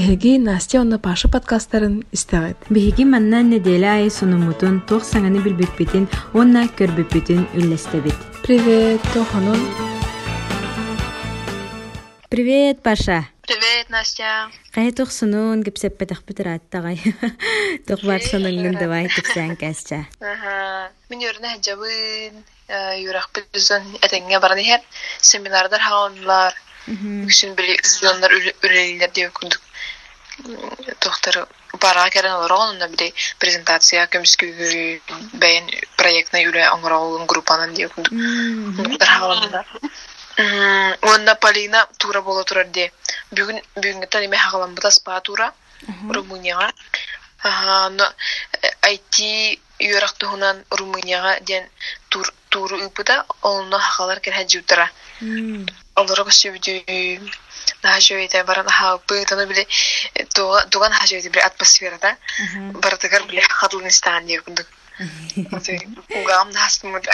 Эһиги Настя онна Паша подкасттарын истэҕит. Биһиги маннан неделе ай сунумутун туох саҥаны билбиппитин уонна көрбүппүтүн үллэстебит. Привет, тохонун. Привет, Паша. Привет, Настя. Кайы тухсунун гипсеппетахпытыр аттагай. Тух бар сонуңнун давай кипсән кәсчә. Ага. Мен юрна хаҗабын, юрак семинардар хаонлар. Дип. Доктор бара керен олорон онда били презентация көмскү бәйен проектна дип күндүк. Доктор хаонлар. Онда Полина тура бола турар де. Бүгүн бүгүнгө тани ме хагалам бута спа тура. Румынияга. Юрак туһунан Румынияга ден тур туру ыпыта, хагалар сөбүдү на жойта баран ха пытаны биле туга туган ха жойта биле атмосферада. Бартыгар биле хатлынстан дип күндүк. Угам настымыт.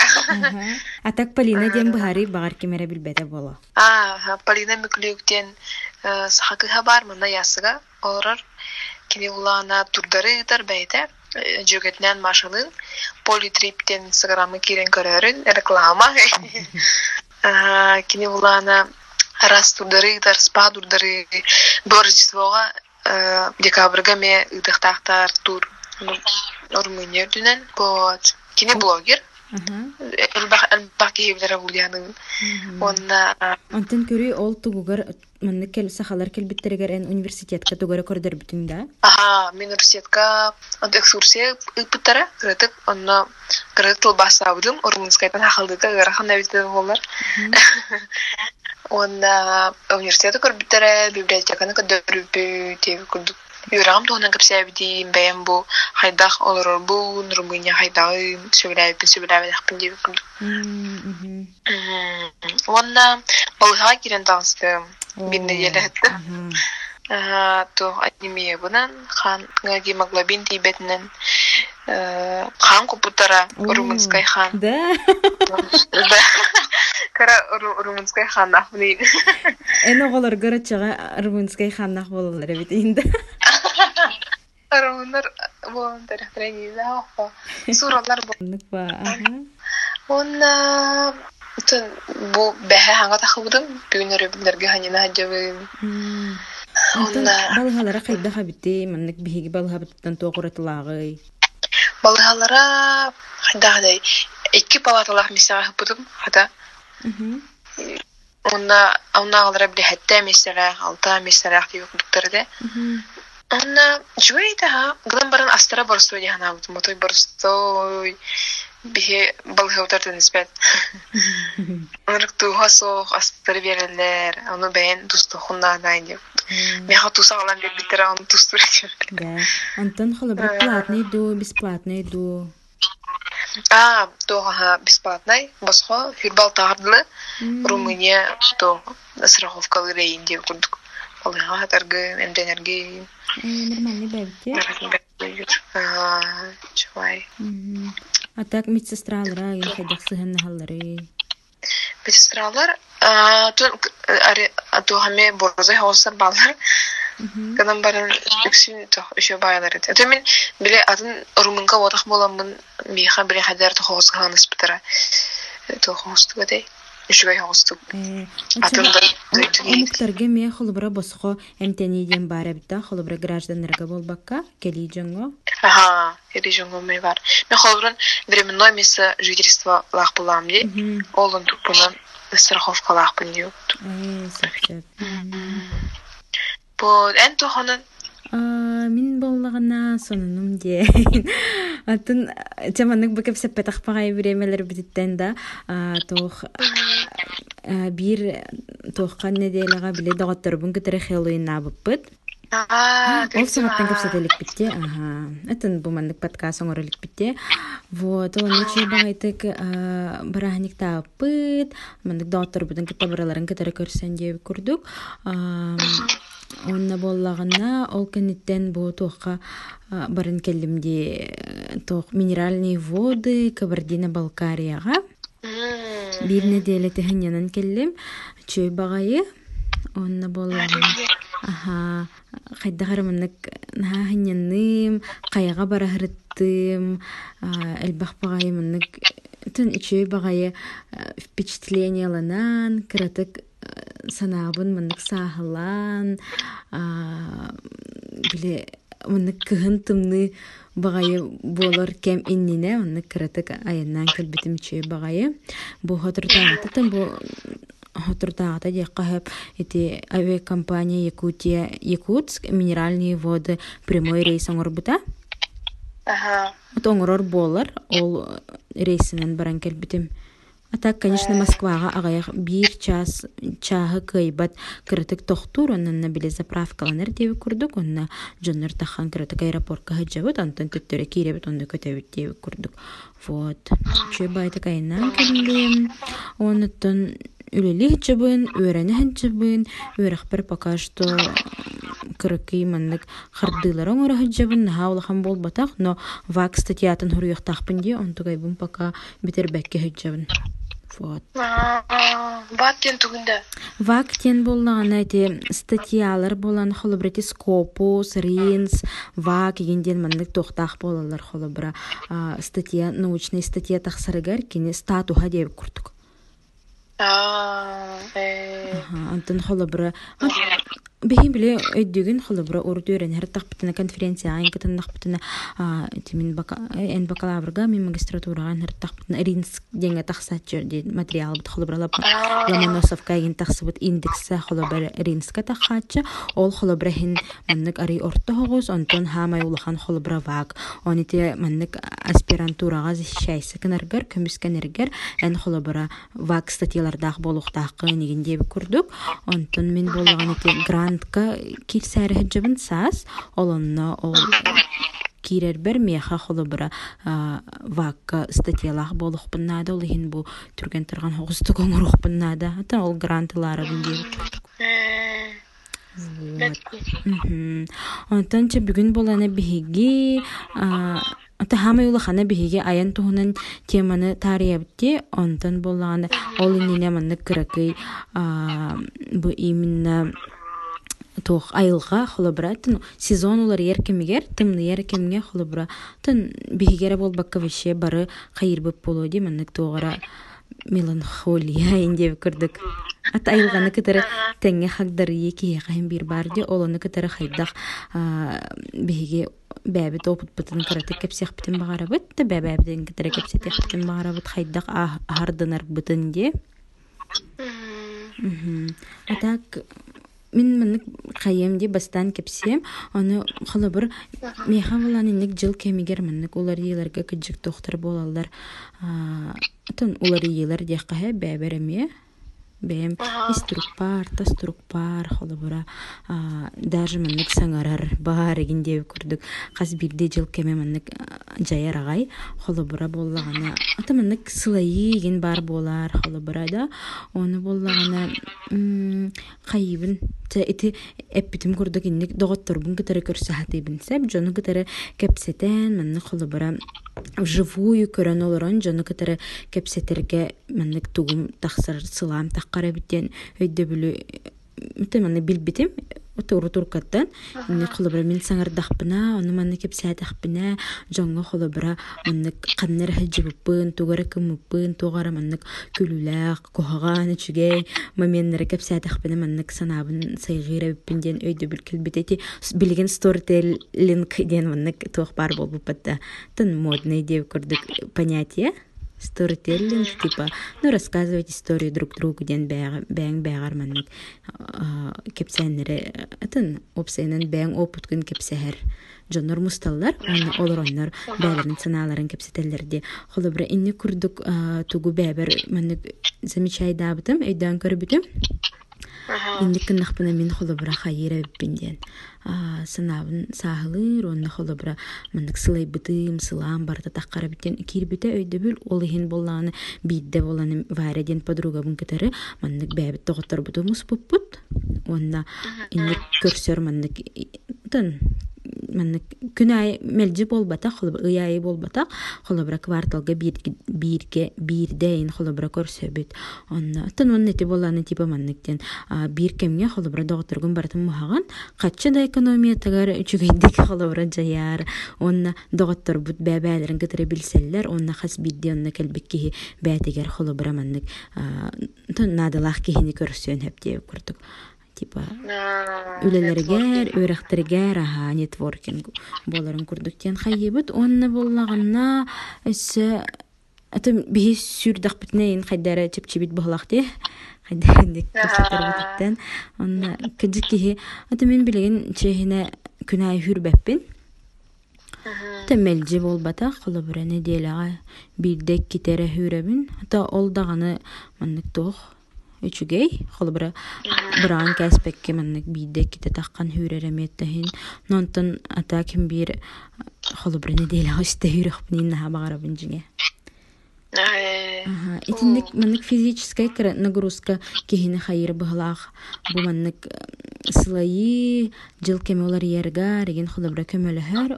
Атак Полина ден бахари багар кемере билбете бола. А, Полина Миклюктен сахакыха бар мына ясыга олар кини улана турдары бәйте жөгетнен машинын политриптен сыграмы кирен көрөрүн реклама. Кини улана раз турдары дар спа турдары боржествога декабрга ме ыдыктактар тур Румыния дүнен вот. Кини блогер. Элбах элбах киһибилere булдианың онна Онтон көрү ол тугугар манны кел сахалар кел биттерегер эн университетка тугара көрдөр бүтүңдө. Ага, мен университетка экскурсия ыпыттара кырытык онна кырыт тыл басабыдым румынскайдан хахалдыка ырахан навитте болар. Онда университетка көрбүттере библиотеканы көдөрүбү деп күрдүк. Юрам тоонан кепсәбидим бәйәм бу хайдах олорор бу Румыния хайдагы сөйләбин сөйләбин дип күрдүк. Онна балыга кирен таныстым. Bir nedelе хәтта. То анемия bunun хан гемоглобин тибетнен хан купутара румынскай хан. Да. Да. Кара румынскай хан ахмин. Эн оголор көрөчөгө румынскай ханнах бололар бит инде. Румындар болон тарихтарани да хопа. Суралар. Ага. Онна бу бәһә ханга тахыбыдым, бүгүн өрөбүләргә ханина хаҗабын. Онтон балыгалара кайда хабити маннык биһиги балыгабыттан тоогуратылагы. Балыгалара хадагыдай эки палаталах мисага хыпыдым, хата. Онна онна алара биле хәтта мессәләр, алта мессәләр дип күктәрдә. Онна жуйта, гылым баран астара борстой дигән абыт, мотой борстой. Бихе балыгаудар нисбәт. Онрык туга сох астыр берелер, аны бәйен тусту хунна дайны. Меха туса алан дип битер аны тустур. Да. Антон холобрат платный ду, бесплатный ду. А, тога бесплатный, босхо фирбал тагырлы. Румыния то страховкалы рейн дип күрдүк. Балыга хатаргы, эмденерги. Нормальный бәбите. А, чуай. А так медсестралара ген хайдак сыһын халлары. Медсестралар, атугаме борзай хосар балар. Канан баран үксин тох үшө байлар эт. Эте мен биле атын румынга водах боламын, миха биле хадар то хос ганыс битара. То хостуга дей. Үшөй хостук. Атында Эмуктарга ме холбара босхо эмтени ден бара битта холбара гражданларга болбакка кели жоңго. Ага, ме бар. Мен холбран временной место жительства лах булам ди. Олон тупунан страховка сахчат. Бо эн тохонан А, мин боллагана сонунум де. Атын чаманнык бекеп сеппетах пагай биремелер битеттен да. А, тох а, бир тохкан неделага биле дагатторбун кетере Хэллоуин абыппыт. Ол сағаттан көпсәтелік бітте. Әтін бұл мандық подкаст оңырылық бітте. Вот, ол нече бағайтык барахник таппыт. Мандық доктор бұдан кітта бараларын кітары көрсен деп күрдік. Онна боллағына ол кәнеттен бұл тоққа барын келімде тоқ минеральные воды Кабардино-Балкарияға. Бир неделе тәһинянан келлем. Чөй бағайы. Онна боллағына. Аха, хайдахар маннык наһаһынньанным, кайга бараһырыттым, элбах багай маннык тын впечатление ланан, кыратык санаабын маннык сааһылан, биле маннык кыһын тымны багайы болор кем иннине, маннык кыратык айаннан кэлбитим ичөй багайы. Бу хотуртаатытын бу хотуртаата диэккаһып ити авиакомпания Якутия Якутск минеральные воды прямой рейс оҥорбута. Ага. От оҥорор болар ол рейсинен баран келбитим. А так, конечно, Москвага агаях бир час чаһы кыйбат кырытык тохтур оннан биле заправкаланар деби курдук онна жоннор тахан кырытык аэропортка хаджабыт антон төттөрө киребит онда көтөбүт деби курдук. Вот. Чөй байты кайнан келдим. Онуттан үлели хиджабын, үөрәне хиджабын, үөрәхпер пока что кырыкый маннык хардылар оңора хиджабын, наха улахан болбатах, но вак статьятын хуруяқтақпын де, онтугайбын пока битербәкке хиджабын. Вот. Баттен тугунда. Вак тен боллаган эти статьялар болан холобрети скопус, ринс, вак егенден маннык тохтах болалар холобра а, статья, научный статья тахсарыгар кини статуха деп курдук. Аа, э. Аха, Антон холобра. Бихи биле өйдүгүн холобра урдүрен хартахпытына конференция айн кытыннахпытына тимин бака эн бакалаврга мен магистратурага хартахпытына ринс денге тахсачы ди материал бит холобра лап Ломоносов кайгин тахсыбыт индекса холобра ринска тахачы ол холобра хин маннык ари орто хогус онтон хамай улахан холобра вак. Оните маннык аспирантурага защищайсы кынаргар көмүскенергер эн холобра вак статьялардах болуктакы нигинде курдук. Онтон мен болган ити грантка кирсәре хәҗәбен сас олонно ол кирер бер меха холобра вакка статьялах болох биннада ол хин бу түрген коңрух биннада ата ол че бүгүн болана биһиги Ата хама юла хана аян теманы тариябытте онтон боллагана ол бу именно туох айылга холобра тын сезон улар еркемигер тымны еркемге холобра тын биһигере болбакка веше бары хайырбыт болуди маннык туогара меланхолия инде кырдык ат айылганы кытары теңге хагдары киехайын бир барди олону кытары хайдах биһиге бәбит опыт бытын кыраты кепсех битин багарабыт да бәбәбитин кытары кепсетех битин багарабыт хайдах ардынар бытын де а так мен мынык хайем ди бастан кепсем аны халабыр меха булан инник жыл кемигер мынык улар иелерге кыджык доктор болалар. Тон улар иелер дияққа бәбереме бэм иструкпар тастурукпар холобура даже маннык саңарар баар эгиндеби курдук каз бирде жыл кеме маннык жаяр агай холобура боллагана. Ата маннык сылайы еген бар болар холобура да. Оны боллагана кайыбын ити эппитим курдук инник доготторбун кытары көрсөхатыйбын сеп жону кытары кепсетен маннык холобура вживую көрөн олорон жону кытары кепсетерге маннык тугум тахсар сылаам тахкара биттен өйдө бүлү мыты маны билбитим Ота уру туркаттан инне холобра мен саңардахпына, оны манны кепсәдахпына, жоңго холобра манны каннар хаҗибыппын, тугара кымыппын, тугара манны күлүләк, кохаган чүгәй, моменнары кепсәдахпына манны санабын сайгыра биппинден өйдө билкел битети билген storytelling ден манны тух бар болуп батта. Тын модный деп көрдүк понятие. Storytelling типа ну рассказывать историю друг другу ден бәң бәгар маннык кепсәннәре атын опсайнан бәң опуткын кепсәһәр жоннор мусталлар оны олор оннор бәлерин санааларын кепсетеллерди холобра инни курдук тугу бәбер маннык замечай дабытым өйдөн көрбүтүм. Инди кыннахпына мен холобра хайыра биппинден санаабын сааһылыр онна холобра маннык сылайбытым сылаам барта тахкара биттен кирбите өйдөбүл ол ихин боллааны биидде боланы варя ден подругабын кытары маннык бэбит тоготторбуту муспуппут онна инник көрсөр маннык тын маннык күн ай мелжи болбата холобра ыяйы болбата холобра кварталга бирге бирдейин холобра көрсөбүт. Онна тон он нети боланы типа манныктен бир кемге холобра доҕотторгун бартын мухаган качча да экономия тагар үчүгейдик холобра жаяр онна доҕотторбут бээбээлерин кытыры билселлер онна хас бидди онна келбик киһи бээтигер холобра маннык тон наадалаах киһини көрсөөн хэп диэбик курдук. Типа үлелергер өрөхтергер аха нетворкинг боларын курдук тиэн хайыбыт. Онна боллаганна эссе ата биһи сүрдахпытнейин хайдара чепчибит быһылах ти хайдарындик кырсатарбытыттан онна кыдьык киһи ата мен билигин чеһине күнай хүрбэппин Тәмәлжи болбата холобура неделяга бирдек китере хүрәбин. Ата ол даганы маннык тох үчүгей холобура браан кәспекке маннык бирдек ките таккан хүрәреметтәһин. Нонтон ата ким бир холобура неделяга исте хүрәхпин наха багарабын жиңе. Ага, итинник маннык физическая кра- нагрузка киһини хайыр быһылаах бу маннык э, сылайы жыл кеме олар иерга реген холобура көмөлөһөр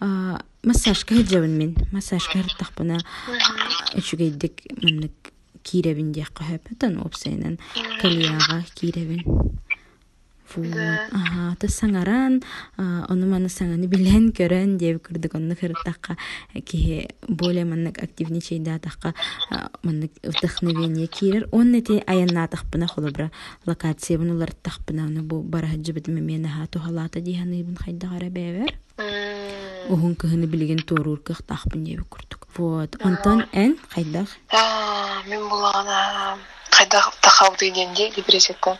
а, массажка хыджабын мен массажка хырттахпына үчүгейдик маннык кииребин диэхка хөпөтөн опсайнан калияга кииребин Вот. Ага, та саңаран, а, ону маны саңаны билен көрөн деп курдук онны хыртакка кихи более маннык активничейда такка маннык вдохновение кирер. Он эти аянна тахпына холобра локация бун улар тахпына ону бу барахджы бит мемена ха тухалата диханы бун хайда гара бевер. Ухун кыһыны билген торур кых тахпын деп курдук. Вот. Антон эн хайдах. Аа, мен булагана кайда тахауды денде депрессияттан.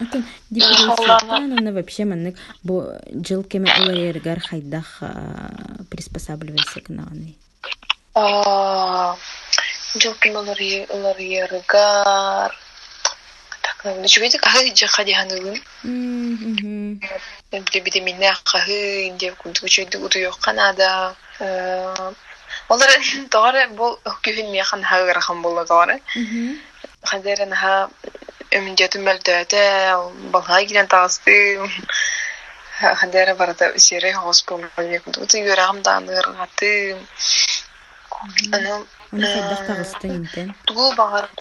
Атын депрессияттан оны вообще маннык бу жыл кеме улайыргар хайдах а, приспосабливайся к наганы. Аа, жылкын олар е- олар яргар. Так, ну, ничего видик, ага, жака диханылын. Биде минне аккахы, деп кунту үчөйдү уду yok Канада. Э, Олар тоғары бұл күхін механ хагырахан болла тоғары. Мгм. Хадерен ха балга килен тагысты. Хадера барата сире хос болла деп кунту уду юрагым даныр гаты. Аны Оны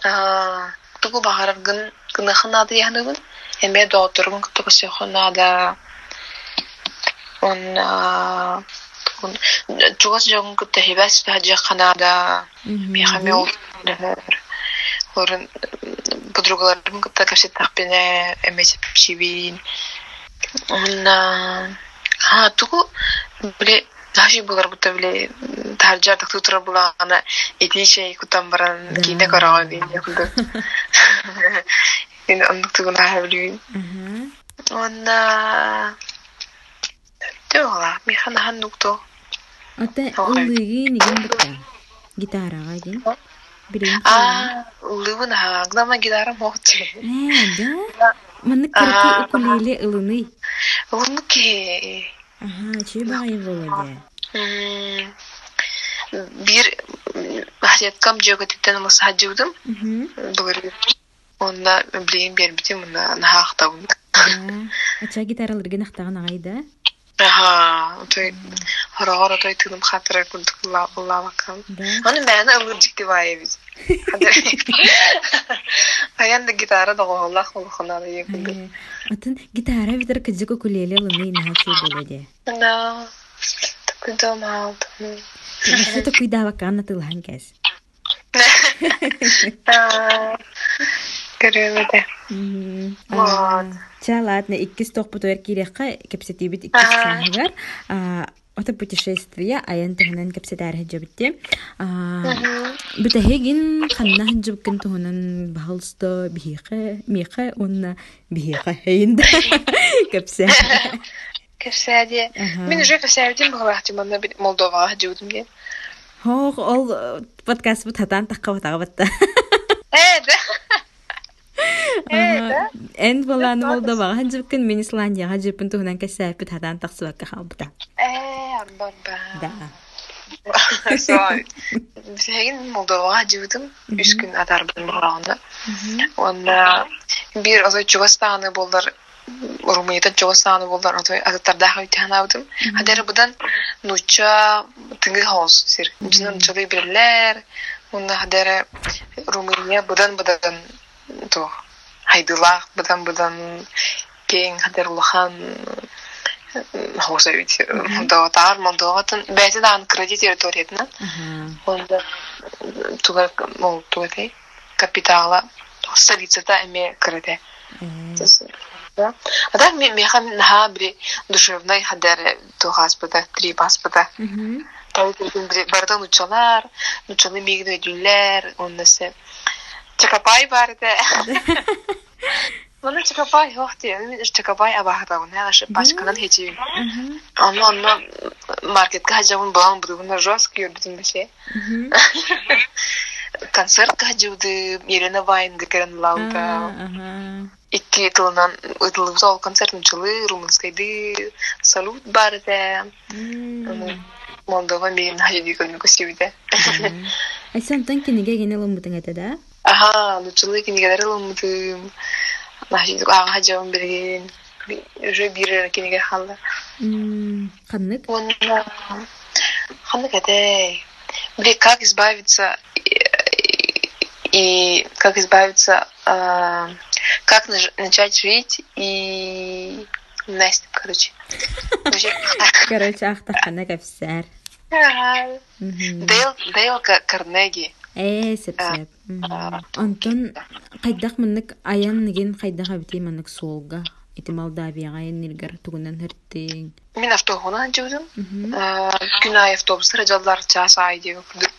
аа тугу багар гын гынахынады яныбын. Эме доотургун тугу сехонада. Он аа Чугас жогун кытта хебас баджа канада. Мехаме ол. Орын подругаларым кытта капсет тахпене эмесеп шибин. Он а тугу биле Даши булар будто биле таржар так тутра булана этише кутан баран Да. кине карага бин якында. Ин андык тугун хавлин. Ага. Он Төла, механа ханнукто. Ата Ой. улыгы нигин бутта. Гитарага. Билин. А, лывын ха, главное гитара мохче. Э, да? Маннык караки укулеле ылыны. Лунке. Ага, чүй багай болады. Бир титтен мыс хаджыудым. Мгм. Бұлыр. Онда білейін бербітім, онда нахақтауын. А, Ача нахтаган агайда. Той тыным хатыра күлдік лавакам. Да. Оны мәні ылыр жікті бай біз. Аянда гитара да ғолақ ғолақынады екінді. Э, Атын гитара битер кызык укулеле ылыны наха чүй болады. Да, такой дом алтын. Наха то куйдава канна тылхан А, Ча, ладно, иккис тохпут ойр кирекка кепсетибит иккис саңыгар. Ота путешествие аян туһунан кепсетар хэджабитте. Бүтэхэгин ханна хэджабкин туһунан бахалста бихиха, миха, онна бихиха хэйинда кепсе. Ага. Мен уже кэсэдим баглахти манна бит Молдовага ген. Ол э, подкаст такка батагабатта. Э, да. Э, да. Эн баланы Молдова хэджабкин мен Исландияга жипин туһунан кэсэпит хатан таксыбакка халбыта. Э, амбар ба. Да. Сой. Бисэгин Молдовага жуудум. Үч күн атар бун баганда. Онда бир озой Чугастаны болдар жоо сааны болдар отой ататтардаах үйтен аудым. Хадер будан нуча тыңгы хаус сир. Жинан чылы бирелер. Унна хадер Румыния будан будан то хайдылах будан будан кең хадер улахан хауса үт. Молдоватар, Молдоватын бәйті дан кредит территориятынан. Онда тугар мол тугар капитала столицата эме. Да. А так ми меха наха бри душевной хадер то хаспада, три. Тәүдән бри бардан учалар, учалы мигне дүлләр, оннасы. Чакапай барды. Мана чакапай хохти, абахта уна, аш пачканан хечи. Анно анно маркетка хажабын балан будуна жестко юрдин беше. Концертка хажуды, Елена Вайн гекерен лауда. икки тылынан ытылыбыз ол концерттин чылы румынскайды салют бар да молдова мен хажидикон көсүбүдө айсантан киниге гене ломбутун эте да аха нучылы кинигелер хажидик ага хажабын берген уже бир киниге халла каннык ханнык эте бир как избавиться и как избавиться как начать жить и Настя, короче. Короче, ахтахана кафсар. Дейл, Дейл Карнеги. Э, сеп сеп. Антон кайдах мынык аян ниген кайдаха бити мынык солга. Ити Молдавияга енилгер тугунан херттин. Мен автоғынан жүрдім. Күн ай автобустар жалдар час ай деп күрдүк.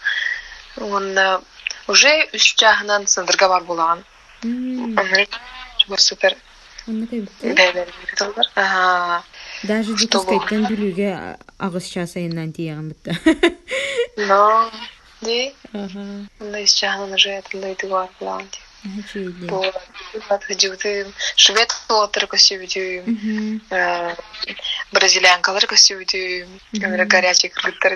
Онда уже үч жагынан сындырга бар болган. супер даже дикискайттан бүлүүгө агыс чаасайынан тияган битте но ди мындай иш жагынан уже атындайды бар булан швед отыр көсүбүдүм бразилиянкалар көсүбүдүм горячий кыргыттар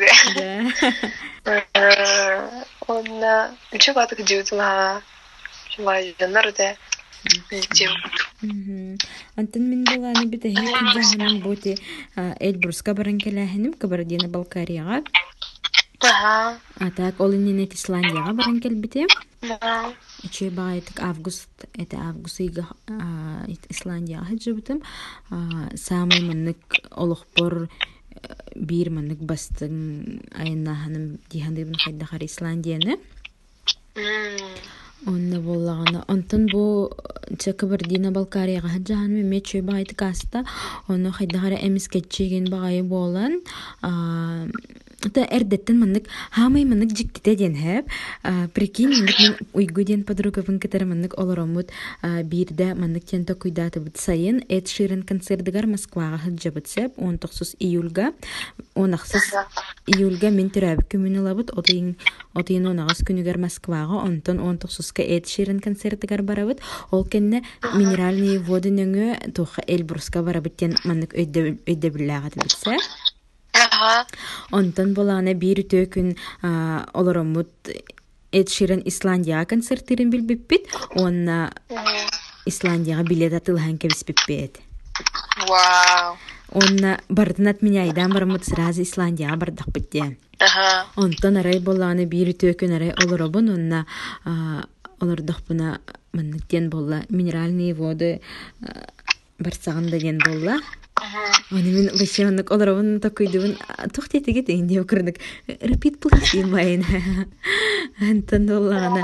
онна үчө батык жыбытыла Шулай жанар да Антон мен буланы бит хе кыжаһынан боти Эльбруска баран келәһенем Кабардино Балкарияга. Атак ол инне Исландияга баран келбите. Иче багайтык август это август ига Исландияга хәҗибитем. Самый мынык олохпор бир мынык бастың айнаһаным дихандыбын хайдахар Исландияны. Онна боллагана онтон бу Чакабардина Балкарияга хаджахан ме мече байт каста онно хайдагара эмискетчеген багайы болан Та эрдеттен маннык хамай маннык жиктите ден хэп. Прикинь, маннык уйгу ден подругавын катар маннык олоромут бирде маннык тен то бит сайын Эд Ширен концертыгар Москвага хаджабыт сеп 19 июльга 16 июльга мен төрәбик күмүн лабыт отыйын отыйын онагас күнүгер Москвага онтон 19-ка Эд Ширен концертыгар барабыт. Ол кенне минеральные воды нөңө туха Эльбруска барабыт тен маннык биллагат битсе. Онтон болана бир төкүн олоромут Эд Ширен Исландия концерттерин билбиппит, онна Исландияга билет атылхан кебиспиппет. Вау. Онна бардынат меня айдан барамут сразу Исландияга бардакпыт де. Онтон арай боланы бир төкүн арай олоробун, онна олордохпуна манныктен болла минеральные воды барсагында ден болла. Аны мен башыгыннык олоробун такуйдубун тохтетиге тегин деп кырдык. Repeat please дейм байын. Антон боллагана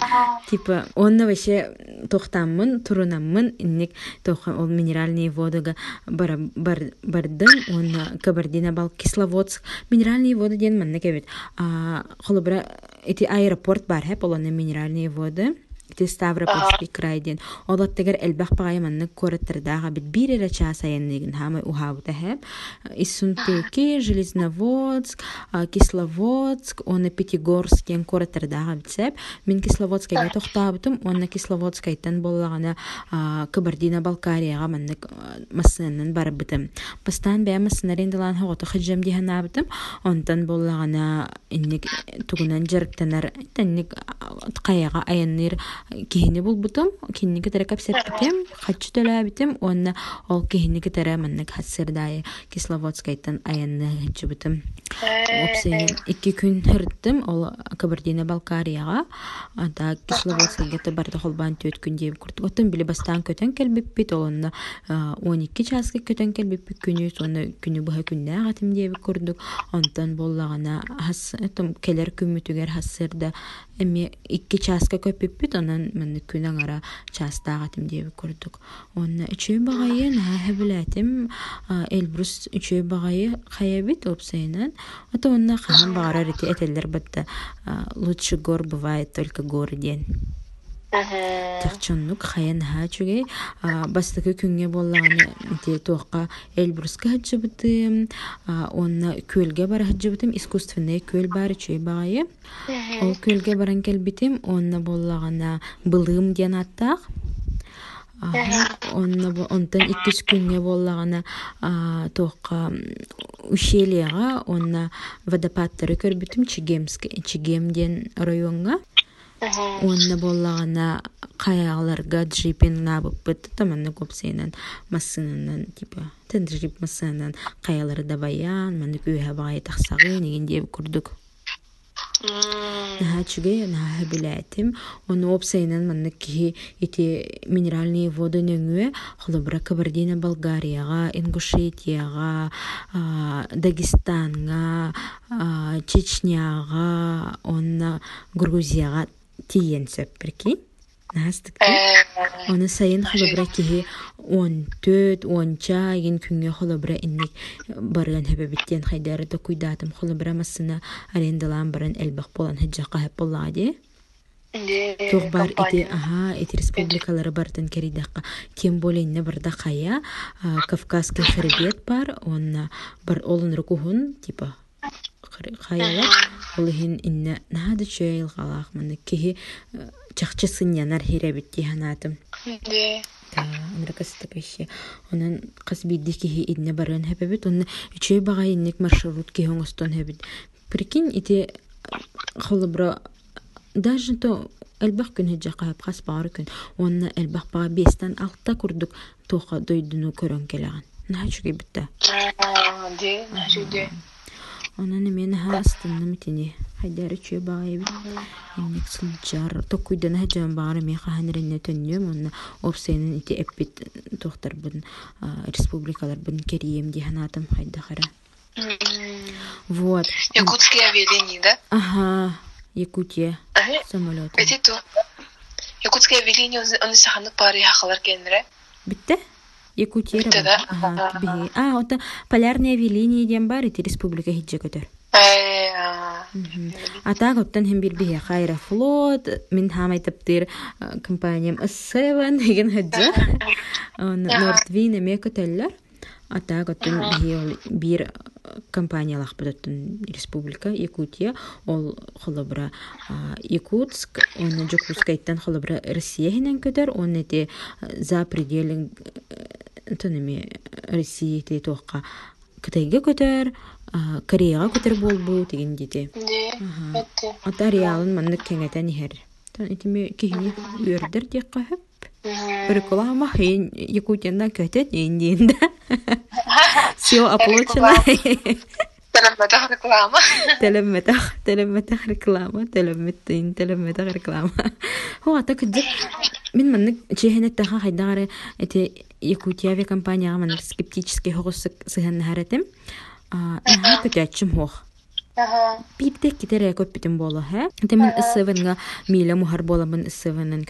типа онна баше тохтаммын, турунаммын, инник тоха ол минеральные водага бар бар бардым, онна Кабардино бал Кисловодск минеральные воды ден манна кебет. А холобра эти аэропорт бар хеп олонна минеральные воды. Ити Ставропольский крайден. Олаттагар элбах багай маннык кораттардага бит бир эре чаасаяннигин хамай ухабыта хэп. Иссунтеки, Железноводск, Кисловодск, оны Пятигорск ен кораттардага битсеп. Мен Кисловодскайга тохтабытым, онна Кисловодскайтан боллагана Кабардино Балкарияга маннык массанан барабытым. Бастан бෑ массанарин дылан хогото хаджам диханабытым. Онтан боллагана инник тугунан жарыктанар, танник каяга аянныр киһини булбутум кинни китере капсетбитим хаччы төлөбитим онна ол киһини китере маннык хассырдайы кисловодскайттан аянны хаччыбытым опсейин икки күн хырыттым ол кабардино балкарияга ата кисловодскайга барда холбан төт күн диэбит курдук. Били бастаан көтөн келбиппит олонна он икки чааска көтөн келбиппит күнү сонна күнү быха күннаагатым диэбит курдук. Онтон боллагана хас келер күмүтүгер хассырда эми икки чааска көппиппит онан манны күн аңара чаастаагатым диэбит курдук онна үчөө багайы нааһа билэтим элбрус үчөө багайы хаябит опсайынан ото онна хаан багарар ити этеллер батта лучший гор бывает только горы диэн Тахчоннук хаян хаачуге бастыкы күнгө боллаганы те туакка Эльбруска хаджыбытым, онна көлге бара хаджыбытым, искусственный көл бары чөй багайы. Ол көлге баран келбитим, онна боллагана былым диэн аттак. Онна онтан иккис күнгө боллагана туакка ущельяга, онна водопадтары көрбүтүм Чигемск, Чигем диэн районга. Уонна боллагана каяаларга джипин набыппыт таманна копсейнан массынынан типа тен джип массынынан каялары да баян маны күйе бай тахсагы неген диеп курдук Наха чуге наха билетим. Оны опсайнан манны ки ити минеральные воды нөңүе холобра Кабардино Болгарияга, Ингушетияга, Дагестанга, Чечняга, онна Грузияга тиен сөппірки. Настык. Оны сайын холобра киһи он төт, онча еген күнгө холобра инник барыган хэбэбиттен хайдары да куйдатым холобра массына арендалан баран элбах болан хаджака хэп боллади. Тух бар ити аха ити республикалары бартын керидакка тем более инне барда кая Кавказский хребет бар онна бар олон рукухун типа хаялар ол хин инне нады чөйл галах маны киһи чахчы сыньянар хиребит тиһанатым Америкасы кеши. Онан кыз бидди киһи инне барын хепебит, онна үчөй бага инник маршрут киһи оңостон хебит. Прикинь, ити холобро даже то элбах күн хеджа кайып хас бары күн. Онна элбах бага бестен алта курдук тоха дойдуну көрөн келеген. Де, нахачуги. Онан мен хастынным итини. Хайдары чөй багай бит. Инник сылжар. Токуйдан хаджан бары мен хаханырынне төннөм. Онна опсайнын ити эппит тохтар бун республикалар бун керием диханатым хайда хара. Вот. Якутские авиалинии, да? Ага. Якутия. Ага. Самолет. Эти то. Якутские авиалинии, он саханык бары хахалар кенре. Битте? Битте, да? Ага. бии. А, ота полярные авиалинии дем бар ити республика хиджа көтөр. Э, а. Атаак оттан хем бир бие хайра флот, мин хамай таптыр компаниям S7 деген хаджа. Нордвин эме көтөллөр. Атаак оттан бие бир компаниялах бөтөн республика Якутия, ол холобра Якутск, оны Жокускайттан холобра Россия хинен көтөр, оны те за пределин тонеме Россия те тоққа Кытайга көтөр, Кореяга көтөр болбу деген бетте. Ата реалын маннык кеңетен ихер. Тан итиме кихини үйөрдер дек кахып. Реклама хейн Якутиядан индиинда. Все оплачено. Телемметах реклама. Телемметах, телемметах реклама, телемметтин, телемметах реклама. Хо ата күддик мен маннык чехенет таха хайдагары эти Якутия авиакомпанияга маннык скептически хогус сыганнахаретим. А, наха көтөчүм хох. Ага. Пиптек китере көппитим боло, хэ? Темен ысывынга миля мухар боламын ысывынын.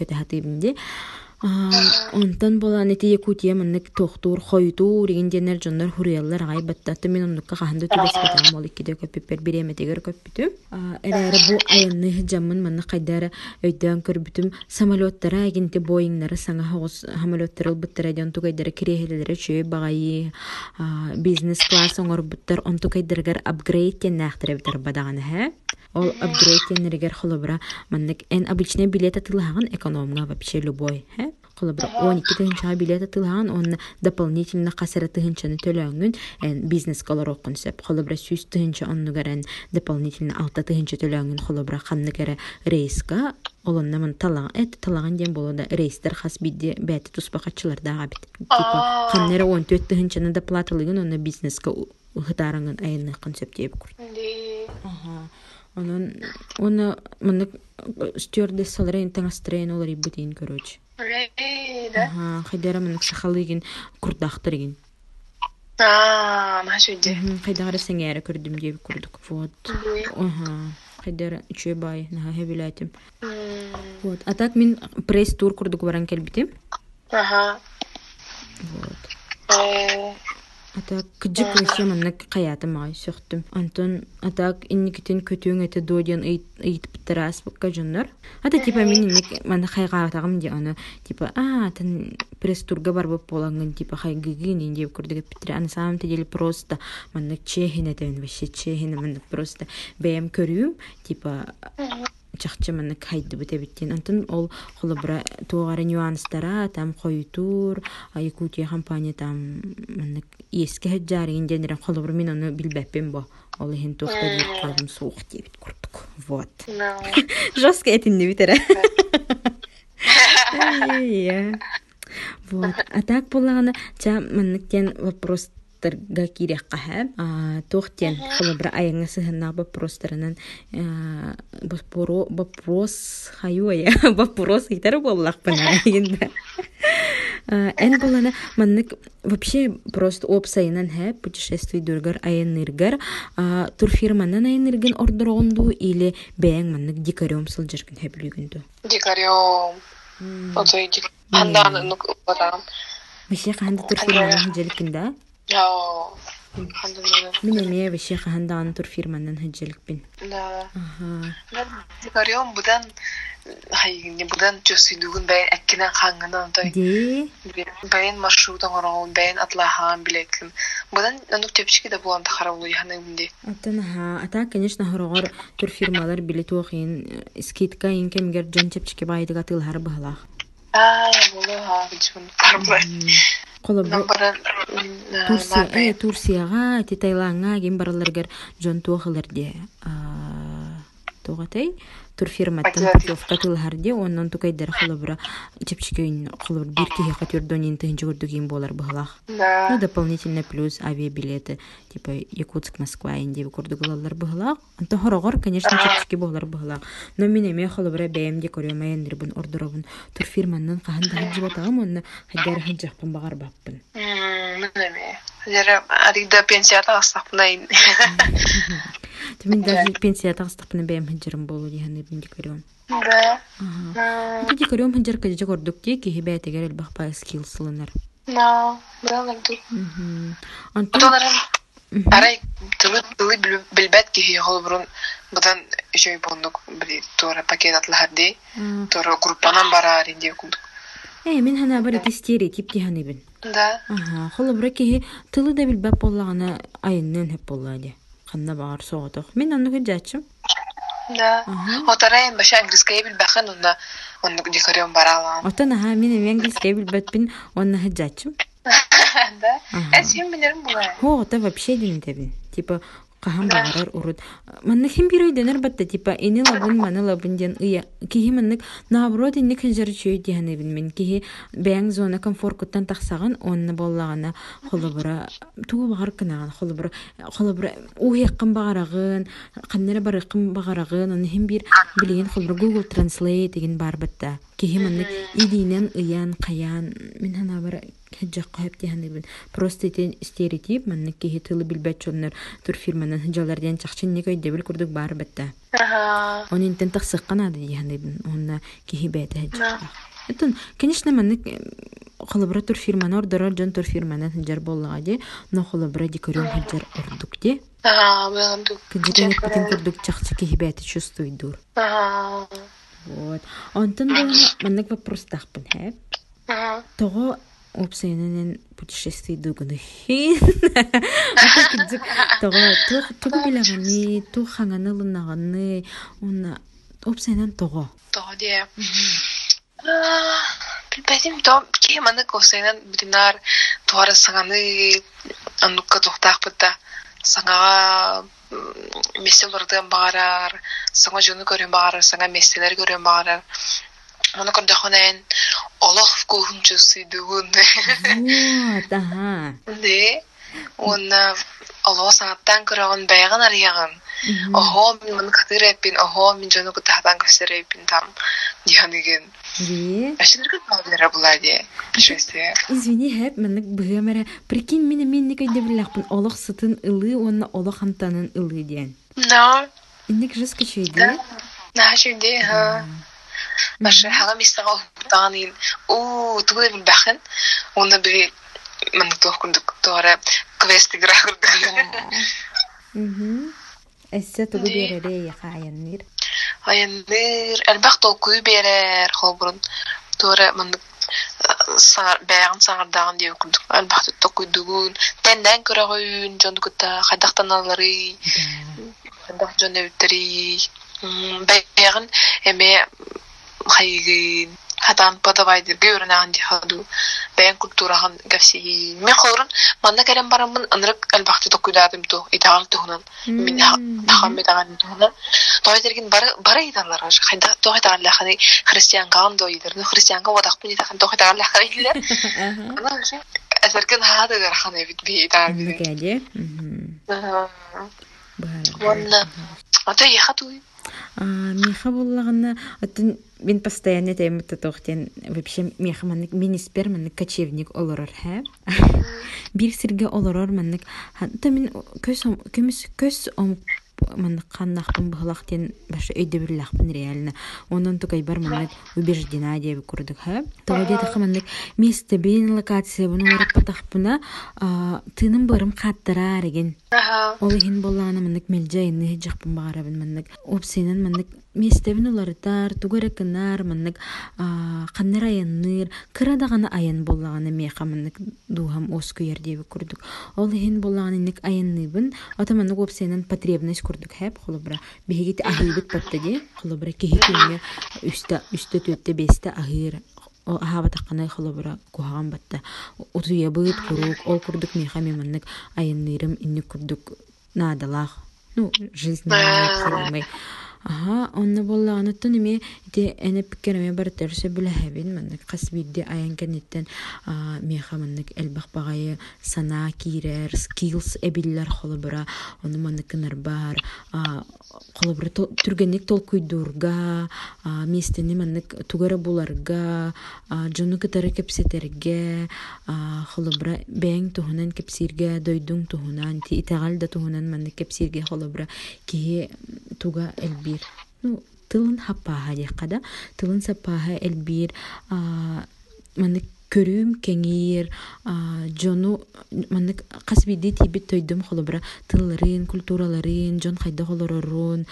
Онтан болан эти Якутия маннык тохтур, хойдур, деген денер жоннор хурияллар агай баттаты мен оннукка хаханды түбес кетам ол иккиде көппипер биреметегер көппүтүм. Эрээри бу айынны жаммын манны кайдары өйдөн көрбүтүм самолеттара агенти боиңнары саңа хогус самолеттар ылбыттар аден тугайдары кирехелелери чөй багайы бизнес класс оңорбуттар онтукайдыргар апгрейд теннахтырыбытар бадаганы хэ. Ол апгрейд теннеригер холобра маннык эн обычный билет атылыгын экономга вообще любой, хэ? холобра он икки тыһынчаға билета тылаан онна дополнительно касара тыһынчаны төлөңүн бизнес колороккун сеп холобра сүз тыһынча оннугаран дополнительно алта тыһынча төлөңүн холобра ханныкара рейска олоннамын талаан эт талаган ден болода рейстер хас бидде бәти туспакачылардаага бит типа ханнера он төт тыһынчаны да платалыгын онна бизнеска хытараңын айынны концепт Ди. Ага. Онон оны мынык стюардесс саларайын таңастырайын олар иббутин короче. Да? Хайдара мынык сахалыгин курдахтыргин. А, машуди. Хайдара сеңәрі көрдім деп көрдік. Вот. Хайдара үчөө бай, наха хебилатим. Вот. А так мен пресс-тур курдук баран келбитим. Ага. Вот. Э, А так кыджык вообще мынык каятым ай сөктүм. Антон а так инникитин көтүүң эте додиан ыйт биттерас бакка. Ата типа мен тагым ди аны типа а бар типа деп. Аны деле просто просто бэм көрүүм типа чахчы мынык хайды бите биттин. Антон ол холобра тугары нюанстара там койтур, Якутия компания там мынык еске хаджарыгин денерен холобра мен аны билбеппин бо. Ол ихин тухта деп калдым суох дебит курдук. Вот. Жестко этинди битере. Вот. А так болағана, ча манныктен вопростарға кирек қаһа. А тохтен холобра айыңа сыһынна вопростарынан вопрос хаюя вопрос итер боллак бана инде. Эн болана маннык вообще просто опсайынан хэ путешествий дургар айыныргар турфирманан айыныргын ордорогунду или бэң маннык дикарем сылжыргын хэблүгүндү. дикарем. Отой дик. Хандан ну барам. Вообще ханда турфирманан хыжылыкында. Яо. Хандан. Мен эме вообще хандан турфирманан хыжылыкпин. Да. Ага. Дикарем будан хайгын будан чөсүйдүгүн бәйин әккенен хаңгынан той. Де Бәйин маршрутын орон, бәйин атлахан билетлин. Будан нанук тепчики да булам тахараулу яханымди. Аттан ха, ата конечно хорогор турфирмалар билет оқин скидка жан байдыга тылхар. А, болу ха. Колобо Намбаран Турция, э, Турцияга, ти Таиландга ген бараларгар жон туохалар де. Тогатай, путевка тылхар де, оннан тукайдар холобра чепчикейн холобра бир киһи катюрдонин тыгынчы көрдүгин болар быхлах. Ну, Да. дополнительно плюс авиабилеты, типа Якутск, Москва, инде көрдүгүлалар быхлах. Анта хорогор, конечно, чепчики болар быхлах. Но мен эме холобра бээмде көрөмайендир бун ордоробун турфирманнан каханда хаджыбатагам, онна хаддар хаджахпын багар баппын. М, Менеме. Жара аригда пенсията астапнайын. Мен даже пенсия тагыстыкпын бэм хаджарым болу диханы бинди көрөм. Да. Ити көрөм хаджар каджа көрдүк ди ки хибэтегер элбахпа скиллсылынар. Да. Бралак ду. Антон арай тылы тылы билбет ки хол бурун будан жой бондук били тора пакет атлахарди. Тора группанан барар инде кулдук. Э, мен хана бар ити стереотип диханы бин. Да. Ага, холо бра ки тылы да билбеп боллагана айыннан хеп боллади. Канна багар соотох. Мен аны. Да. Отарайын баша англиская билбахан онна онна дикарем баралам. Отан аха билбет бин онна хаджачым. Да. Эс юм билерим булай. Хо, та вообще дин тебин. Типа кахан багарар урут. Манны хим бирой денер батта типа эни лабын маны лабын ден ыя. Кихи маннык наоборот инни хинжар чөй диханы бин мен. Кихи бәң зона комфорт куттан тахсаган онны боллагана холобра туу багар кынаган холобра холобра уяққын багарагын каннера барыққын багарагын оны хим бир билеген холобра Google Translate деген бар батта. Кихи маннык идинен ыян каян мен хана бара хеджак кайып диханы бин. Просто итен стереотип маннык кихи тылы билбет чоннор тур фирманан жаларден чакчын не көйдө бил курдук бар батта. Ага. Он интен тахсыккан ады диханы бин. Онна кихи бэте хеджак. Этон, конечно, маннык холобра тур фирманы ордорор жон тур фирманан хеджар боллага де, но холобра дикорем хеджар ордук де. Ага, булагандук. Кыджыган эппетин курдук чакчы кихи бэте чувствует дур. Ага. Вот. Онтон болна маннык вопрос тахпын, хэ? Ага. Того опсайнанен путешествий дугуны хин. Ата кидзик того тух тугу билаганы, тух ханганылынаганы, онна опсайнан того. Тоди. Билбетим то ки маны косайнан бүтүнар туара саңаны аннукка тухтаакпытта саңага месселерден багарар саңа жону көрөн багарар саңа месселер көрөн багарар Оны көрдөхөнен олох кухунчу сыйдыгын Вот, ага. де оны олоо саңаттан көрөгөн байган арыягын охо мен маны катыр эппин мен жону кутахтан көстөр эппин там ашыныргын була де шесте Извини, хэп, маннык быгамара. Прикинь, мен мен никой дебилляхпын. Олох сытын ылы, онна олох хантанын ылы да ха Башы хага мистага тагын у тугы бил бахын оны би мен тох күндүк тора квест игра курдук Мгм. Эссе тугу Дие. берере яха аянныр. Аянныр әлбәк толкуй берер холбурун тора мен саңар бәягын саңардагын деп күндүк әлбәк толкуйдугун тенден көрөгүн жондукта хайдактан алары хайдак жон эбиттери бәягын эме хайгын хатан подавайдыр гөрнаган дихаду бәян культурахан гавсиги мен холрун манна керен барамын ынырык әлбәкте токуйдадым ту итагал тухунан мен тахам итаган тухунан тойтергин бары бары идалар аж хайда тойтаган лахани христиан ган дойлер ну христиан га водак пун итаган тойтаган лахани илер Ага. ана уже эсеркен хада гархан эбит би итаган би Букаде. Мгм. Бара. Ванна. ата яхату А, Миха буллагана атын мен постоянно таймытта тохтен вообще маннык министер маннык кочевник олорор хэ? Бир сирге олорор маннык. Мен ом маннык каннахпын быхлахтен башы бирлахпын реально онон тукай бар маннык убеждена деп курдук хэ тога деді маннык место бен локация буну рапатахпына тыным барым каттара реген аха. Ол иһин боллаана маннык мелжайынны жакпын багарабын маннык опсенен маннык местебин уларытар тугаракынар маннык каннар аянныр кыра дагана аян боллагана меха маннык дуham оскуяр деби курдук ол иһин боллагана инник аянныбын ата маннык опсенен потребность курдук хэп холобра бигит ахыбыт батта ди. Холобра кихи киме үстө үстө төттө бесте аһаба таққаны холобра кухаган батта утуя быт курук ол курдук меха меманнык айыннырым инник курдук наадалах ну жизнь Ага, онна боллаганы эме ите эне пиккереме бар терсе билэһэбин маннык хас бидде аян кенеттен меха маннык элбах багайы сана кирер skills эбиллер холобра оны манныкынар бар холобра түргенник толкуйдурга местени маннык тугара буларга жону кытары кепсетерге холобра бэң туһунан кепсирге дойдуң туһунан ти итагал да туһунан маннык кепсирге холобра киһи туга элбир ну тылын хаппааха диэккада тылын саппааха элбир маннык көрүүм кеңиир жону маннык кас бидди тиибит тойдум холобра тылларын культураларын жон хайда холорорун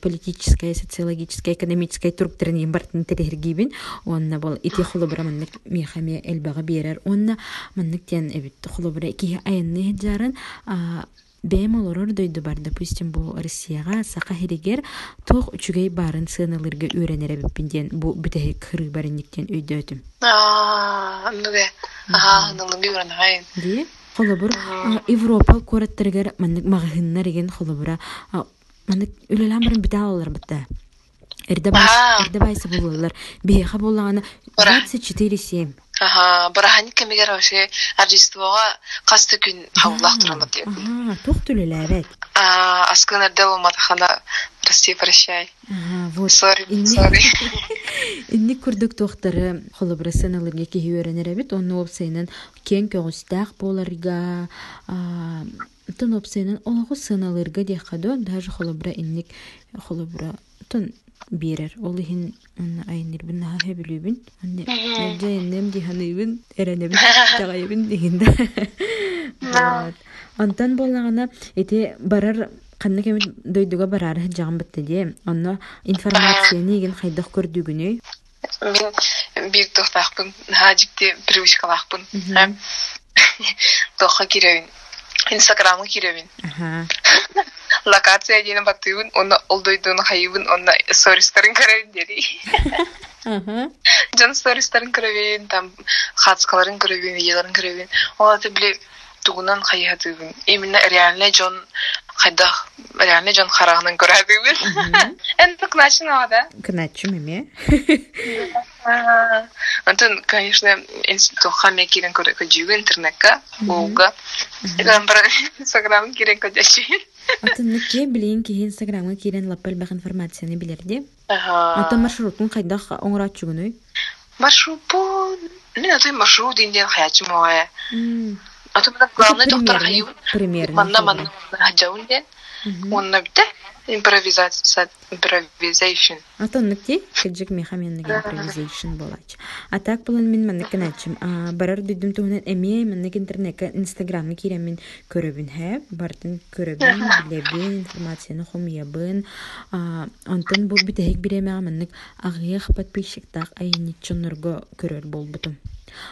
политическая социологическая экономическая туруктарын бартын терехиргибин онна бол ити холобра маннык мехаме элбага берер онна маннык тен эбит холобра ки аянны жарын бэм олорор дойду бар. Допустим бу россияга сака хиригер тох үчүгей барын сыналырга үйренеребиппин диэн бу бүтэһи кыры нуге уранагайын дии холобур европа куораттарыгар маннык магаһыннар иген холобура маннык үлелан барын бүтэ алалар бытта эрде Аа. байсы булалар. Биэха буллагана Ура. 24 7 Ага, барахани кемигер вообще Рождествоға қасты күн хавлах туралы деп. ага тох түлеләбет А, аскына дел матахана прости, прощай. ага вот Инни- sorry. Инни күрдүк тохтары холобра сыналарга ки үйренеребит онну опсайнын кен көгүстак боларга тон опсайнын олого сыналарга дехадо даже холобра инник холобра тон берер ол ихин айнырбын наха хөбүлүбүн онне жайыннем диханыбын эренебин жагайыбын дегенде Вот. онтон боллагана эти барар канна кемит дойдуга барар жаган бытты ди онно информацияны иген хайдах көрдүгүнү Мен бир тохтақпын, хажикте привычкалақпын. Тоққа киребин. Инстаграмға киребин. аха локация дейін баттыбын оны олдойдуун хайыбын онна стористарын көрөбүн дери жан стористарын көрөбүн там хацкаларын көрөбүн видеоларын көрөбүн оларды биле тугунан хайыхатыбын именно реально жон хайдах реально жон харагынан көрөбүн эндик начин да Кыначым эме. Антон, конечно, институт хаме кирен көре көжүгү интернетка, ууга. Эген бир инстаграм кирен көжүшү. Атын ке билейин ки Инстаграмга кирен лаппал бак информацияны билерди. Ага. Ата маршрутун кайдах оңрат чугуну. Маршрут бу, мен атай маршрут инден хаячым ое. А то главный доктор хайып. примерно, Манна манна хаджаун ден. Онна бите импровизация, импровизation. Ата ныкти кеджик мехаменник improvisation болач. А так булан мен кыначым. А барар дүдүм эме Инстаграмны кирен мен көрөбүн хэ. Бартын көрөбүн, билебин, информацияны хумиябын. А онтон бу битек биреме маннык агыях подписчиктак айни чоннорго көрөр болбутум.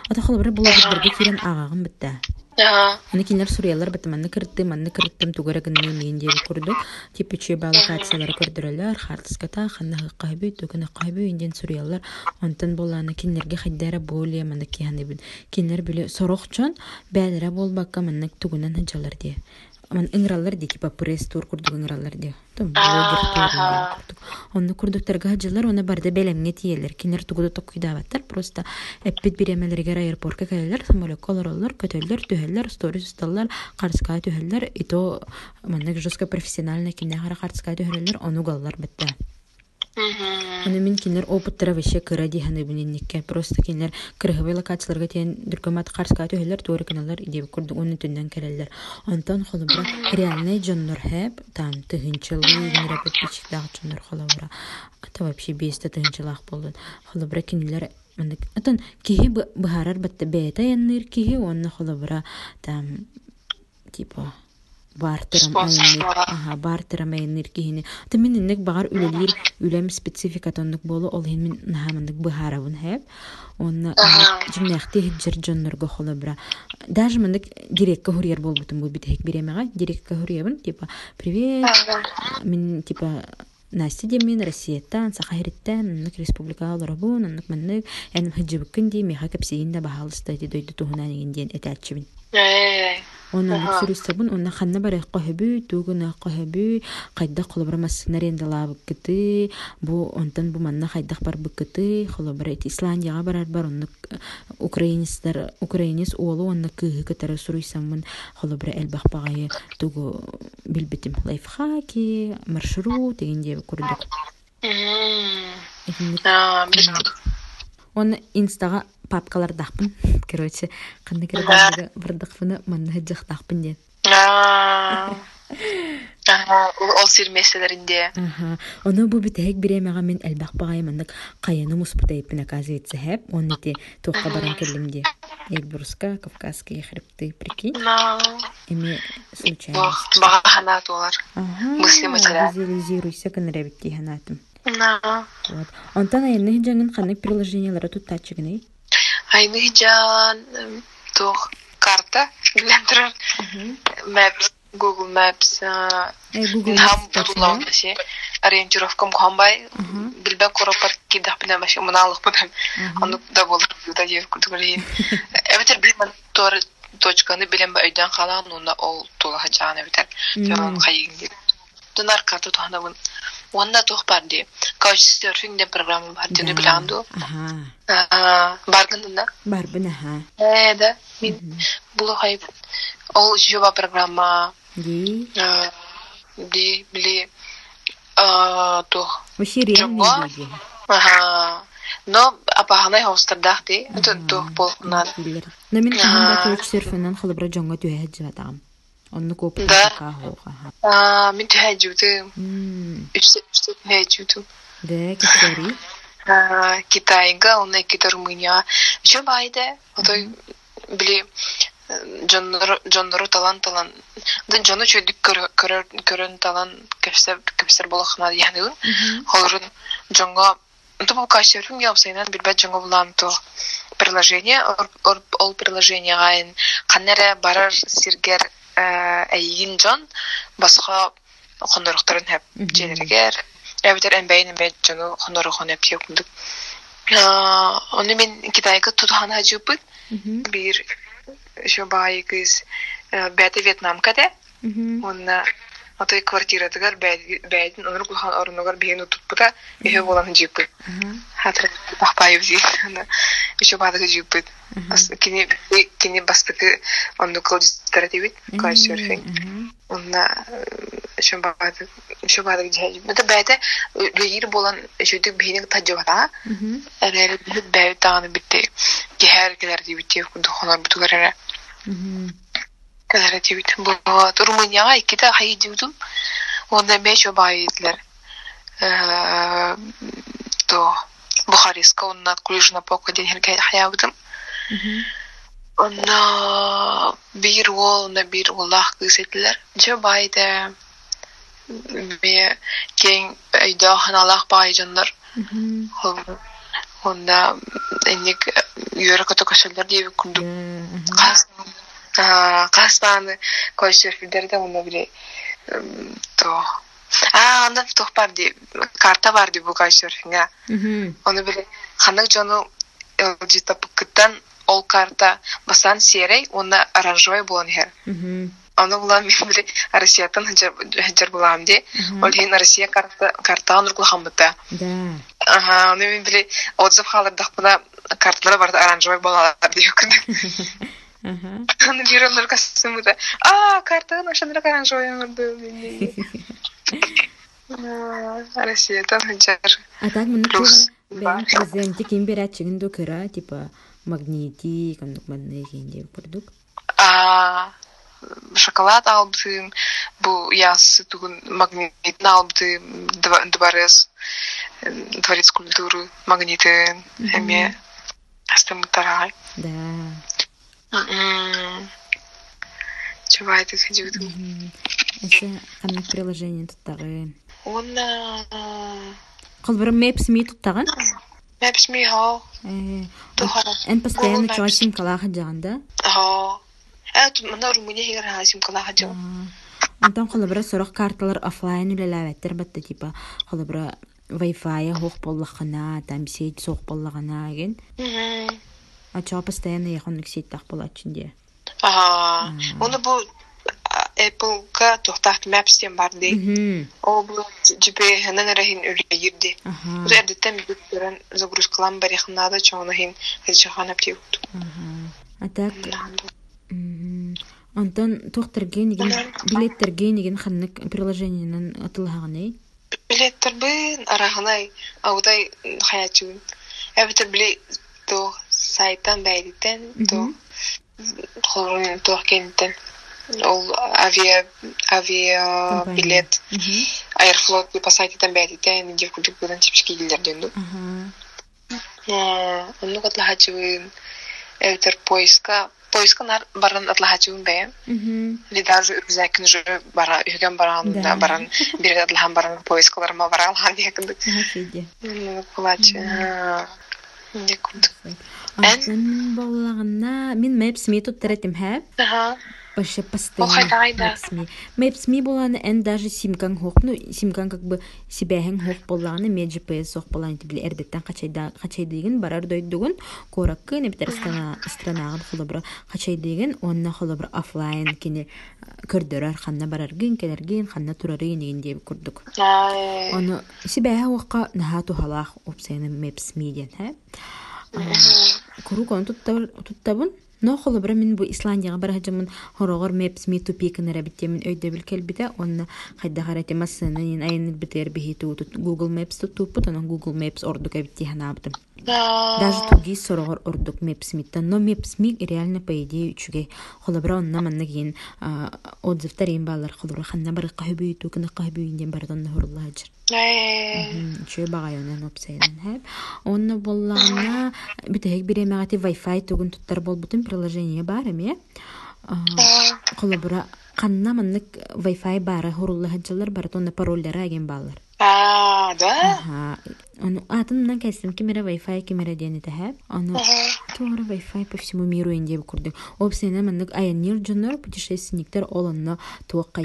Ата холбары блогерге кирен агагым битте. Аны кинер сурьялар бит манны кыртты, манны кырттым тугара гынны мен диен курду. Типа чүй балакациялар көрдүрөлөр, хартыска та ханна кайбы, тугана кайбы инден сурьялар. Онтан боланы кинерге хайдара боле манны кияны бин. Кинер биле сорокчон бәлере болбакка манны тугунан хаджалар ди. Ман ыңралар ди типа пресс тур курдук ыңралар ди. Том блогер тур курдук. Онны курдуктарга хаджалар, оны барда белемге тиелер. Кинер тугуду токуйдабаттар, просто эппит биремелерге аэропортка келелер, самолетка олороллар, көтөллөр, түһеллер, сторис усталлар, карска түһеллер, ито маннык жестко профессионально кине хара карска түһеллер, ону галлар бетте. Аны мен кинер опыттара веше кыра диханы биненникке, просто кинер кырыгы локацияларга тен дүркөмат карска түһеллер, тууры каналлар иде курдук уну түндөн келелер. Онтон холобра реальный жоннор хэп, там тыгынчылы, генера подписчиктагы жоннор холобра. Это вообще бесте тыгынчылак болдун. Холобра кинилер Мындык. Атан киһи быһарар батта бэйэта янныр киһи онна холобра там типа бартырам бара. Ага, бартырам айныр киһини. Ата мен иннек багар үлелир үлем специфика тоннук болу ол хин мен нахамындык быһарабын хэп. Онна жимнахти хиджер жоннорго холобра. Даже мындык дирекка хурьер болбутум бу битек биремега. Дирекка хурьебин типа привет. Мен типа Настя демен Россияттан, Сахариттан, нук республика олорбун, нук маннык, яным хыджыбыккын ди, меха кепсигин да бахалыста ди дойду тухунан иген этачыбын. Ага. сүрүстабын, оны ханна бары кохыбы, тугуна кохыбы, кайда колобра массынар эндала быккыты, бу онтан бу манна хайдах бар быккыты, колобра эти Исландияга барар бар, оны украинецтер, украинец уолу онна кыһы кытары суруйсаммын, колобра элбах багайы тугу билбитим лайфхаки, маршрут деген деп курдук. Мгм. Оны инстага папкалар дахпын. Короче, кандай кирдагы бардыкпыны манна хыджах дахпын ден. Ол сирмеселеринде. Оны бу битек биремега мен элбах багай мандык каяны муспутай пин оказывается хэп. Он эти тоққа баран келдимде. Эльбруска, Кавказские хребты, прикинь. Эми Ох, случайность. бага ханат олар. Ага. мысли материал. Визуализируйся канарабитти ханатым. На. Вот. Онтан айны хиджангын ханнык приложениялары туттачыгыны. Айны жан тох карта билен турар. Maps, Google Maps, Нам тачыгы. десе, ориентировкам Мгм. билбе коропар кидах бина башы мыналык. Мгм. Аны да болар да дев кутгулин. Эбетер билмен тор точканы билен өйдөн калан, уна ол тула хачаны битер. Жон. Дунар карта бун. Онда тох бар ди. Couchsurfing деп программа бар ди, Да. биланду. Ага. Баргында. Бар бін аха. Э, да. Мин було хайып. Ол жоба программа Ди. били а, тох Вообще реальные Чего? люди. Ага. Но апаханай хостардах ди. Болнар. Билер. Но мен Ага. ханда жонга түһэ жатагам. Да. кахо. Аха. А, мин түһәҗүтү. Мм. Үчтө үчтө түһәҗүтү. Да, кисери. А, Китайга, онна кита Румыния. Жо байде. Отой били жоннору талан талан. Да жону чөйдүк көрөн талан кепсер болохна яны. Холрун жонго Это был кассерфинг, я обсайнан билбет жоңго булам то приложение, ол приложение гайын канере барар сиргер э, әйгин жон басқа хонорохторун хэп Мгм. желеригер эбитер эмбейн эмбей жону хонорохон хэп тиекундук оны мен китайга хажыппыт Мгм. бир еще баай кыз бәті вьетнамка де Мгм. онна отой квартиратыгар бәйдин онур кулхан орунугар бейин утуппута эхе болан жыппыт Ага. хатыр бахпайып зи еще бадыгы жыппыт Ага. кини кини бастыкы онду кылжыстара дебит кайсерфинг Мгм. онна еще бадык еще бадык жыппыт это бәйте лейир болан шөтүк бейнин таджыбата Мгм. эрер бәйт таганы битти кехер келер дебит кунду хонор бутугар Эре Мгм. Кэлэрэ тибит. Вот. Румынияга икките хай дивдум. Онда беш обайдлер. Э, То Бухареска онна Клюжна пока ден херге хаябдым. Мгм. Онна бир ол, онда бир Аллах кысетлер. Жо байда бе кен өйдө ханалах байжандар. Мгм. Онда эник юры кото кошелдер дип күндүк. Да, ага. Кас а, Кастаны көшөрфүлдерде уну биле эм, то а анда тох бар ди карта бар ди бу көшөрфүнгө Мгм. ону биле ханак жону пыккыттан ол карта басан серей оны оранжевый болон хер аны булам мен биле Россиятан хаджар булам ди ол хин Россия карта карта Да. ага аны мен биле отзыв халырдак буна карталар бар оранжевый болалар деп Ага. Аны бирonlar кастымыда. А, картаны ошондой оранжевый аңырды. Россиятан хаджар. А так мына Плюс бәйін бар. президенті кем берәтчігін до кыра, типа магнити, кандык манны кенде көрдік. А шоколад албытым, бу яс тугун магнитин албытым, дворец, дворец культуры, магниты, эме, астымытарай. Да. Чего это ходил? Мгм. Эсэ кандык приложение туттагы. Он? Э, Тухара. Эн постоянно Google чуга Maps. симкалаха жаганда. Ага. А, тут мына Румыния. Антон кылбыра сорок карталар офлайн үлеләвәттер типа кылбыра Wi-Fi хук боллахана, там ген. А чуга постоянно яхонлык сеть так болачын де. Ага. Оны бу Apple-га тохтахт Maps ден бар ди. Мгм. Ол бу жипе ханан рахин үле йирди. Ага. Бу эрдеттен бит көрөн загрузкалан барихнада чоны хин хәҗәхан аптив. Ага. А так мгм. Антон тохтарген еген билеттерген еген ханнык приложениенен атылхаганы. Билеттер бин араханай аудай хаячун. Эбитер биле то сайтан бәйдитен то хорын то кенттен. Ол авиа авиа билет. Аэрофлот по сайтитен бүгүн чипчики дилер дөнду. Онну атлахачыбын эвтер поиска поиска нар баран атлахачыбын. Мгм. Или даже үзәкін жүрі бара, үйген баран, Да. баран, бір атлахан баран поискаларыма бара алған дегенді. Антон боллагына мен Maps Me туттаратым хэп. Вообще постоянно. Maps Me боланы эн даже симкан хок, ну симкан как бы сибэхэн хок боллагына мен GPS хок боланы тибили эрдеттен качайда качайдыгын барар дойдугун кораккы не битер страна странагын холобра качайдыгын онна холобра офлайн кини көрдөрөр ханна бараргын келерген ханна турарын деген деп көрдүк. Ай. Оны сибэһэ уаққа наһа тухалаах опсайны Maps Me диэн хэ. Курук он туттабын. Но холобра мен бу Исландияга барахажымын хорогор Maps Me to Peak нера биттемин өйдө бил келбите онна хайда харате массаны ин айын битер бихиту Google Maps туттуппут анан Google Maps ордук битти ханаабытым. Даже туги сорогор ордук Maps Me но Maps Me реально по идее үчүгей холобра онна манна кийин отзывтар ин балар холобра ханна бары кахыбыйту кына кахыбыйын бардон хоруллаажыр. Ай. Чөй багайонан опсайнан хэп. Онна боллағына бітәйік биремәгәти Wi-Fi тугун туттар болбутун приложение бар эме. Колобура канна маннык Wi-Fi бары хурулла хаджалар бар тонна парольдары аген баллар. А, да? Аха. Ону атымнан кәсім кемере Wi-Fi кемере дені тәһәп. Ону тугара Wi-Fi по всему миру инде курдык. Опсайна маннык аяннир жонор путешественниктер олонно туакка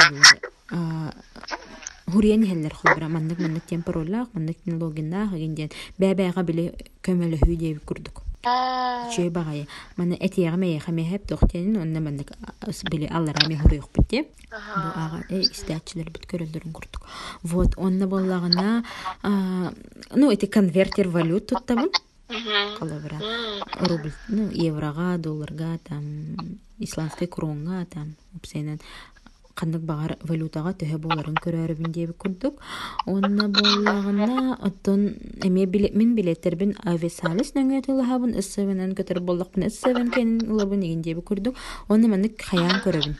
Гинден бәбәга биле көмөлөһүү диэби курдук Аа. чөй багайы маны этиэга мэйэ хамэхэп тохтенин онна маннык ас биле алларами хуруйук битте бу ага э истәчилер бит көрөлдөрүн курдук вот боллагына а, ну эти конвертер валют Мгм. калабра рубль ну еврога долларга там исландский кронга там упсенен кандык багар валютага төһө боларын көрөрүбүн диэби курдук онна боллагына оттон эме билет мен билеттербин авиасалис нөңөт ылаһабын ыссыбынан көтөр боллакпын ыссыбын кенин ылабын иген диэби курдук онна маннык хаяан көрөбүн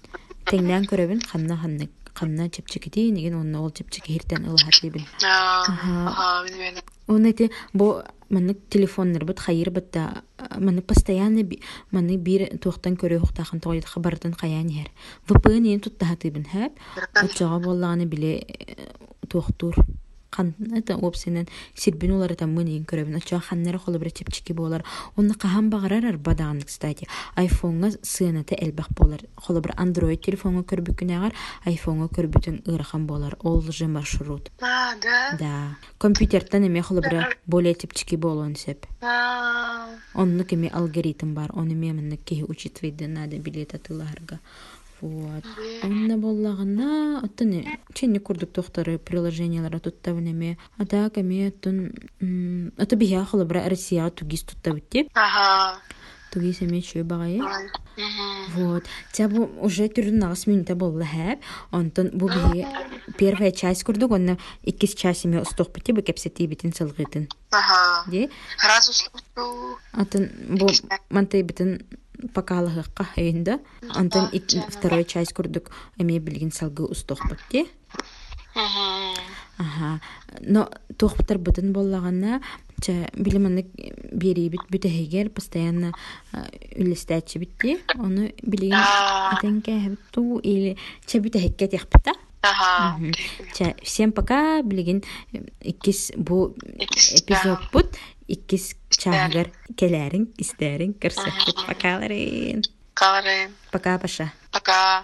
теңнән көрөбүн ханна ханнык ханна чепчекити неген онна ол чепчеки хиртен ылаһатыбын Аа. Ага. Ага, билбейм. Он эти бо маннык телефоннар бут хайыр бытта маны постоянно маны бир туохтан көрө хуктахан тоойд хабардан каян хер VPN ен туттахатыбын хэп очого боллаганы биле туохтур кан это опсенен сирбин улары там мын ен көрөбүн очого ханнары холы бир чепчики болар. Онны кахан багарар бадаган кстати. Айфонга сыаната элбах болар. Холы бир андроид телефонга көрбүкүнагар айфонга көрбүтүн ырахан болар. Ол же маршрут да? да. Компьютертен эме холобра более типчики болон сеп. Аа. оннук эме алгоритм бар. Оны эме мынны кеһи учитывайды надо билет атылаарга вот онна боллагына оттон ченни курдук приложениялар туттабын эме атаак эме оттон м, аты бия холобра россияга тугис туттабыт эме чөй багайы Мгм. Вот. Тебя бу уже түрін нағыс минута болла хэп. Онтон бу би первая часть курдук, онна иккис час эме устук бити, бу кепсети битин сылгытын. Ага. Ди? Раз уступту. Антон бу мантай битин покалыгыкка хайында. Антон ик- второй часть курдук эме билген салгы бити. Мгм. Ага. Но тохптар бытын боллагана ча билиманнык берибит бүтэһигер постоянно үлестәчи битти. Оны билген Аа. атенке ту или ча бүтэһикке тяхпыта. Ага. Ча всем пока билген иккис бу Иккис, эпизод бут ikkis çağlar kelerin isterin kırsıklık bakalırın. Kalırın. Пока, başa. Пока.